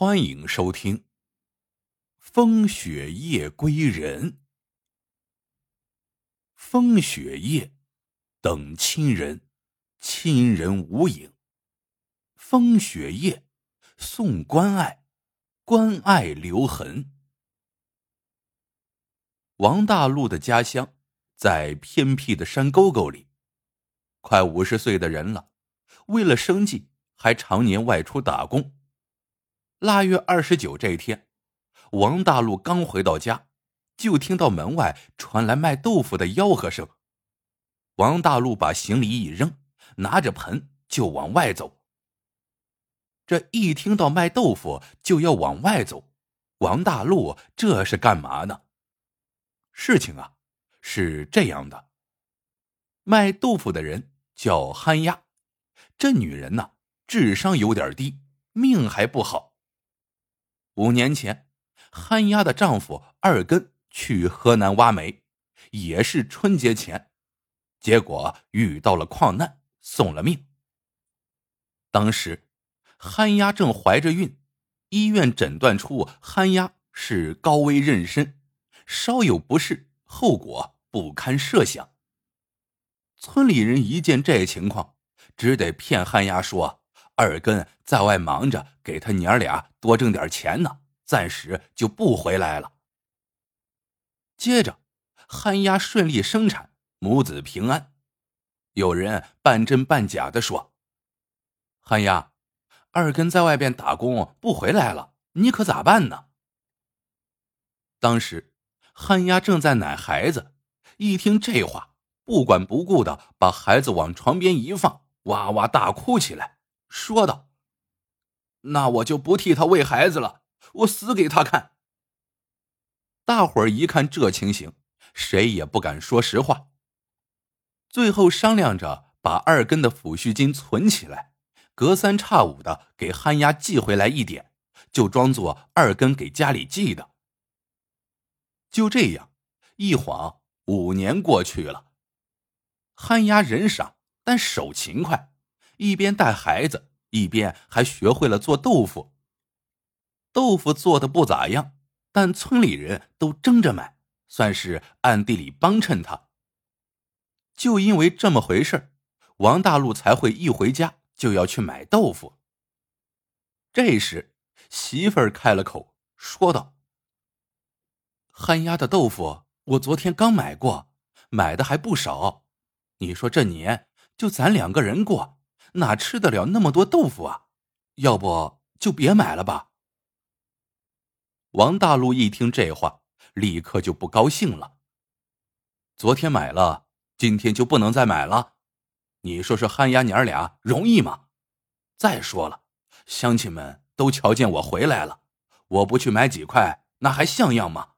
欢迎收听《风雪夜归人》。风雪夜，等亲人，亲人无影。风雪夜，送关爱，关爱留痕。王大陆的家乡在偏僻的山沟沟里，快五十岁的人了，为了生计，还常年外出打工。腊月二十九这一天，王大陆刚回到家，就听到门外传来卖豆腐的吆喝声。王大陆把行李一扔，拿着盆就往外走。这一听到卖豆腐就要往外走，王大陆这是干嘛呢？事情啊，是这样的。卖豆腐的人叫憨丫，这女人呢，智商有点低，命还不好。五年前，憨丫的丈夫二根去河南挖煤，也是春节前，结果遇到了矿难，送了命。当时，憨丫正怀着孕，医院诊断出憨丫是高危妊娠，稍有不适，后果不堪设想。村里人一见这情况，只得骗憨丫说。二根在外忙着，给他娘俩多挣点钱呢，暂时就不回来了。接着，憨丫顺利生产，母子平安。有人半真半假的说：“憨丫，二根在外边打工不回来了，你可咋办呢？”当时，憨丫正在奶孩子，一听这话，不管不顾的把孩子往床边一放，哇哇大哭起来。说道：“那我就不替他喂孩子了，我死给他看。”大伙儿一看这情形，谁也不敢说实话。最后商量着把二根的抚恤金存起来，隔三差五的给憨丫寄回来一点，就装作二根给家里寄的。就这样，一晃五年过去了。憨丫人傻，但手勤快。一边带孩子，一边还学会了做豆腐。豆腐做的不咋样，但村里人都争着买，算是暗地里帮衬他。就因为这么回事王大陆才会一回家就要去买豆腐。这时，媳妇儿开了口，说道：“憨丫的豆腐，我昨天刚买过，买的还不少。你说这年就咱两个人过。”哪吃得了那么多豆腐啊？要不就别买了吧。王大陆一听这话，立刻就不高兴了。昨天买了，今天就不能再买了？你说说，憨丫娘俩容易吗？再说了，乡亲们都瞧见我回来了，我不去买几块，那还像样吗？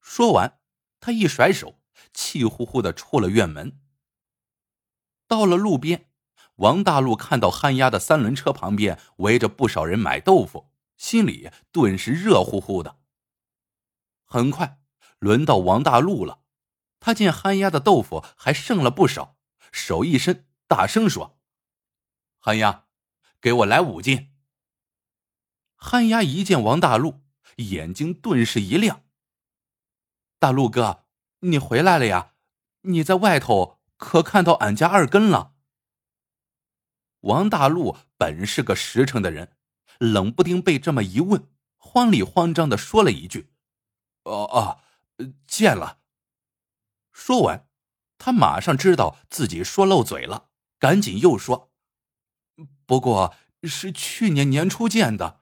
说完，他一甩手，气呼呼的出了院门。到了路边。王大陆看到憨丫的三轮车旁边围着不少人买豆腐，心里顿时热乎乎的。很快，轮到王大陆了。他见憨丫的豆腐还剩了不少，手一伸，大声说：“憨丫，给我来五斤。”憨丫一见王大陆，眼睛顿时一亮：“大陆哥，你回来了呀？你在外头可看到俺家二根了？”王大陆本是个实诚的人，冷不丁被这么一问，慌里慌张的说了一句：“哦哦，见了。”说完，他马上知道自己说漏嘴了，赶紧又说：“不过是去年年初见的，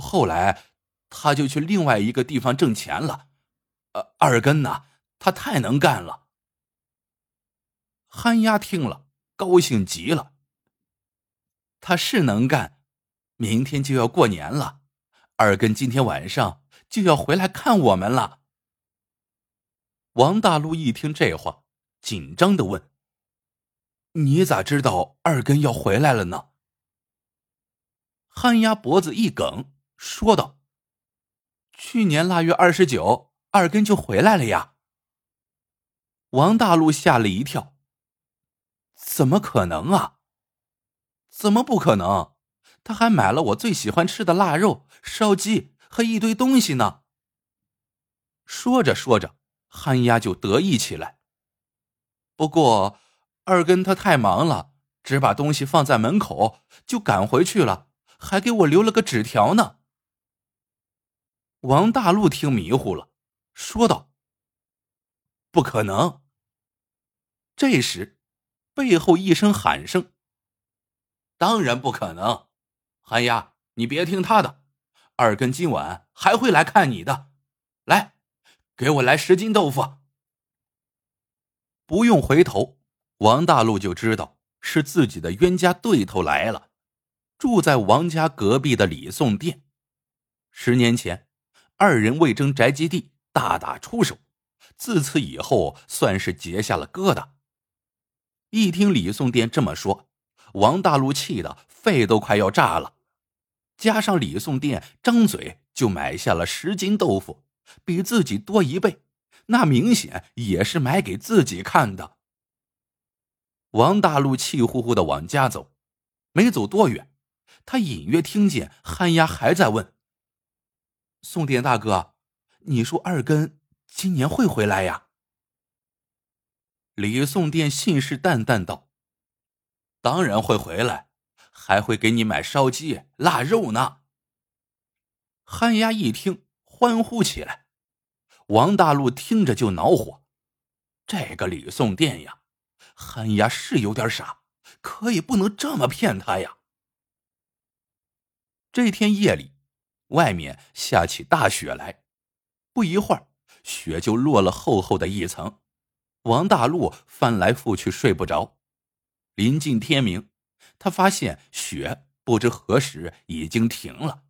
后来他就去另外一个地方挣钱了。二根呐，他太能干了。”憨丫听了，高兴极了。他是能干，明天就要过年了，二根今天晚上就要回来看我们了。王大陆一听这话，紧张的问：“你咋知道二根要回来了呢？”憨鸭脖子一梗，说道：“去年腊月二十九，二根就回来了呀。”王大陆吓了一跳：“怎么可能啊？”怎么不可能？他还买了我最喜欢吃的腊肉、烧鸡和一堆东西呢。说着说着，憨丫就得意起来。不过，二根他太忙了，只把东西放在门口就赶回去了，还给我留了个纸条呢。王大陆听迷糊了，说道：“不可能。”这时，背后一声喊声：“当然不可能！韩丫，你别听他的，二根今晚还会来看你的。来，给我来十斤豆腐。”不用回头，王大陆就知道是自己的冤家对头来了，住在王家隔壁的李宋店。十年前，二人为争宅基地大打出手，自此以后算是结下了疙瘩。一听李宋店这么说，王大陆气得肺都快要炸了。加上李宋店张嘴就买下了十斤豆腐，比自己多一倍，那明显也是买给自己看的。王大陆气呼呼的往家走，没走多远，他隐约听见憨丫还在问：“宋店大哥，你说二根今年会回来呀？”李宋店信誓旦旦道：“当然会回来，还会给你买烧鸡、腊肉呢。”憨丫一听，欢呼起来。王大陆听着就恼火：“这个李宋店呀，憨丫是有点傻，可也不能这么骗他呀。”这天夜里，外面下起大雪来，不一会儿，雪就落了厚厚的一层。王大陆翻来覆去睡不着，临近天明，他发现雪不知何时已经停了。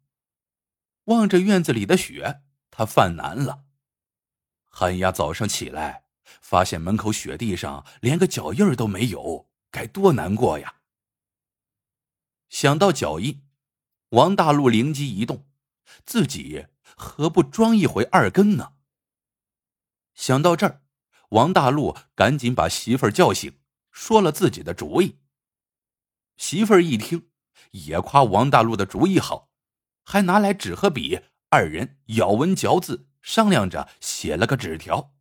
望着院子里的雪，他犯难了。寒鸦早上起来，发现门口雪地上连个脚印都没有，该多难过呀！想到脚印，王大陆灵机一动，自己何不装一回二根呢？想到这儿。王大陆赶紧把媳妇儿叫醒，说了自己的主意。媳妇儿一听，也夸王大陆的主意好，还拿来纸和笔，二人咬文嚼字，商量着写了个纸条。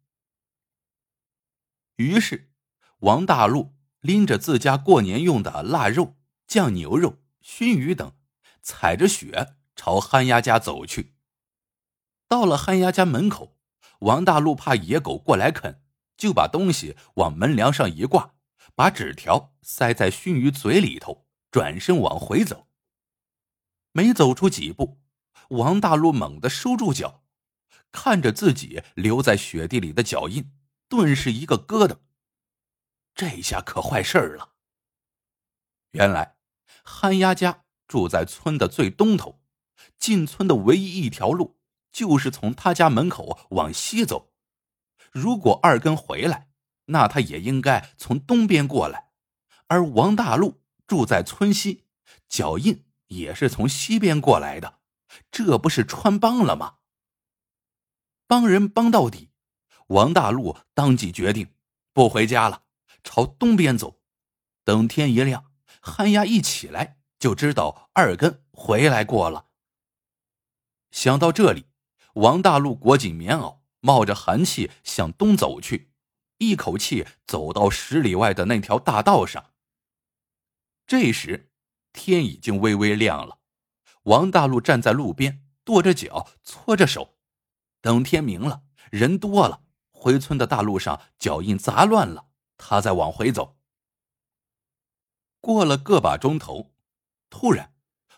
于是，王大陆拎着自家过年用的腊肉、酱牛肉、熏鱼等，踩着雪朝憨丫家走去。到了憨丫家门口，王大陆怕野狗过来啃。就把东西往门梁上一挂，把纸条塞在熏鱼嘴里头，转身往回走。没走出几步，王大陆猛地收住脚，看着自己留在雪地里的脚印，顿时一个疙瘩。这下可坏事儿了。原来，憨丫家住在村的最东头，进村的唯一一条路就是从他家门口往西走。如果二根回来，那他也应该从东边过来，而王大陆住在村西，脚印也是从西边过来的，这不是穿帮了吗？帮人帮到底，王大陆当即决定不回家了，朝东边走。等天一亮，憨丫一起来就知道二根回来过了。想到这里，王大陆裹紧棉袄。冒着寒气向东走去，一口气走到十里外的那条大道上。这时天已经微微亮了，王大陆站在路边，跺着脚，搓着手，等天明了，人多了，回村的大路上脚印杂乱了，他再往回走。过了个把钟头，突然，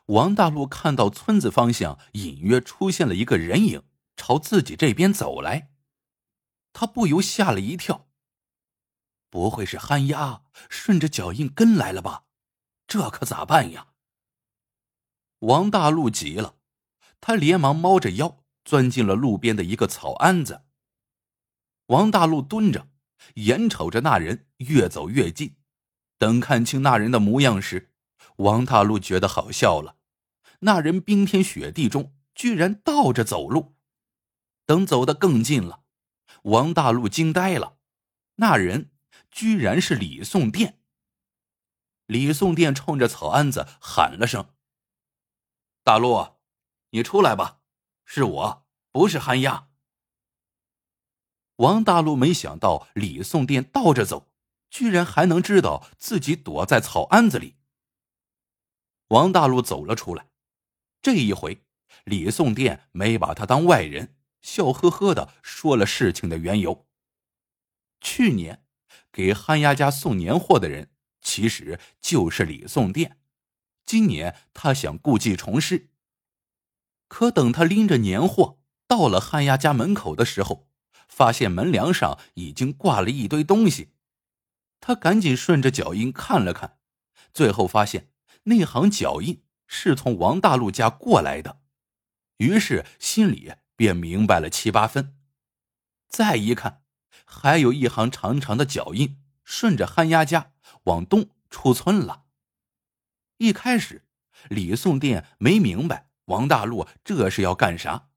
王大陆看到村子方向隐约出现了一个人影。朝自己这边走来，他不由吓了一跳。不会是憨丫顺着脚印跟来了吧？这可咋办呀？王大陆急了，他连忙猫着腰钻进了路边的一个草庵子。王大陆蹲着，眼瞅着那人越走越近。等看清那人的模样时，王大陆觉得好笑了。那人冰天雪地中居然倒着走路。等走得更近了，王大陆惊呆了，那人居然是李宋殿。李宋殿冲着草庵子喊了声：“大陆，你出来吧，是我，不是韩亚。王大陆没想到李宋殿倒着走，居然还能知道自己躲在草庵子里。王大陆走了出来，这一回李宋殿没把他当外人，笑呵呵的说了事情的缘由。去年给憨丫家送年货的人，其实就是李送店。今年他想故技重施，可等他拎着年货到了憨丫家门口的时候，发现门梁上已经挂了一堆东西。他赶紧顺着脚印看了看，最后发现那行脚印是从王大陆家过来的，于是心里便明白了七八分。再一看，还有一行长长的脚印，顺着憨丫家往东出村了。一开始，李宋店没明白王大陆这是要干啥，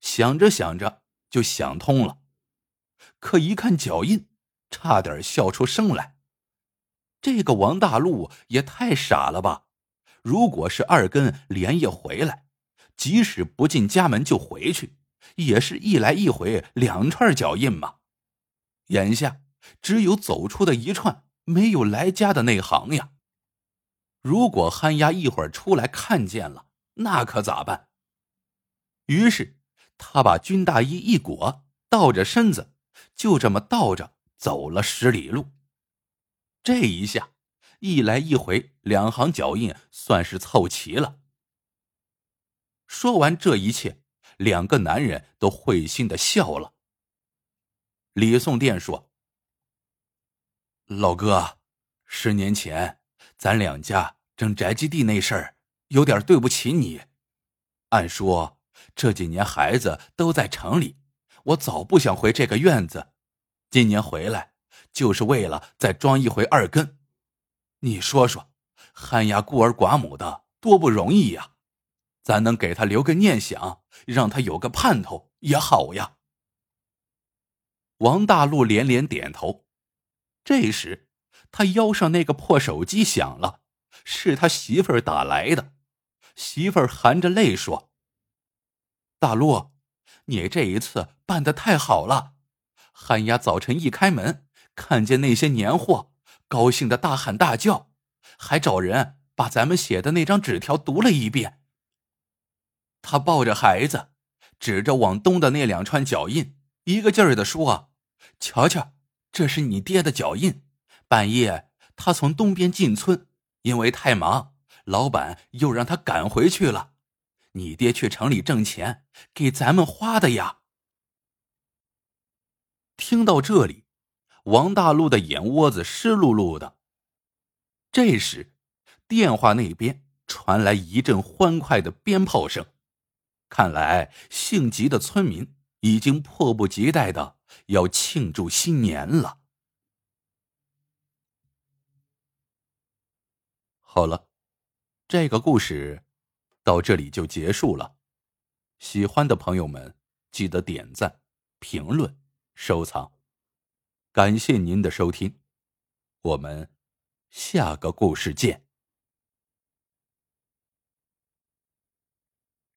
想着想着就想通了。可一看脚印，差点笑出声来。这个王大陆也太傻了吧！如果是二根连夜回来，即使不进家门就回去，也是一来一回两串脚印嘛。眼下只有走出的一串，没有来家的那行呀。如果憨丫一会儿出来看见了，那可咋办？于是他把军大衣一裹，倒着身子，就这么倒着走了十里路。这一下，一来一回两行脚印算是凑齐了。说完这一切，两个男人都会心的笑了。李送店说：“老哥，十年前咱两家……”争宅基地那事儿有点对不起你。按说这几年孩子都在城里，我早不想回这个院子。今年回来就是为了再装一回二根。你说说，旱鸭孤儿寡母的多不容易呀！咱能给他留个念想，让他有个盼头也好呀。王大陆连连点头。这时，他腰上那个破手机响了。是他媳妇儿打来的，媳妇儿含着泪说：“大陆，你这一次办的太好了。”汉雅早晨一开门，看见那些年货，高兴的大喊大叫，还找人把咱们写的那张纸条读了一遍。他抱着孩子，指着往东的那两串脚印，一个劲儿的说：“瞧瞧，这是你爹的脚印。半夜他从东边进村。”因为太忙，老板又让他赶回去了。你爹去城里挣钱，给咱们花的呀。听到这里，王大陆的眼窝子湿漉漉的。这时，电话那边传来一阵欢快的鞭炮声，看来姓吉的村民已经迫不及待的要庆祝新年了。好了，这个故事到这里就结束了。喜欢的朋友们，记得点赞、评论、收藏。感谢您的收听，我们下个故事见。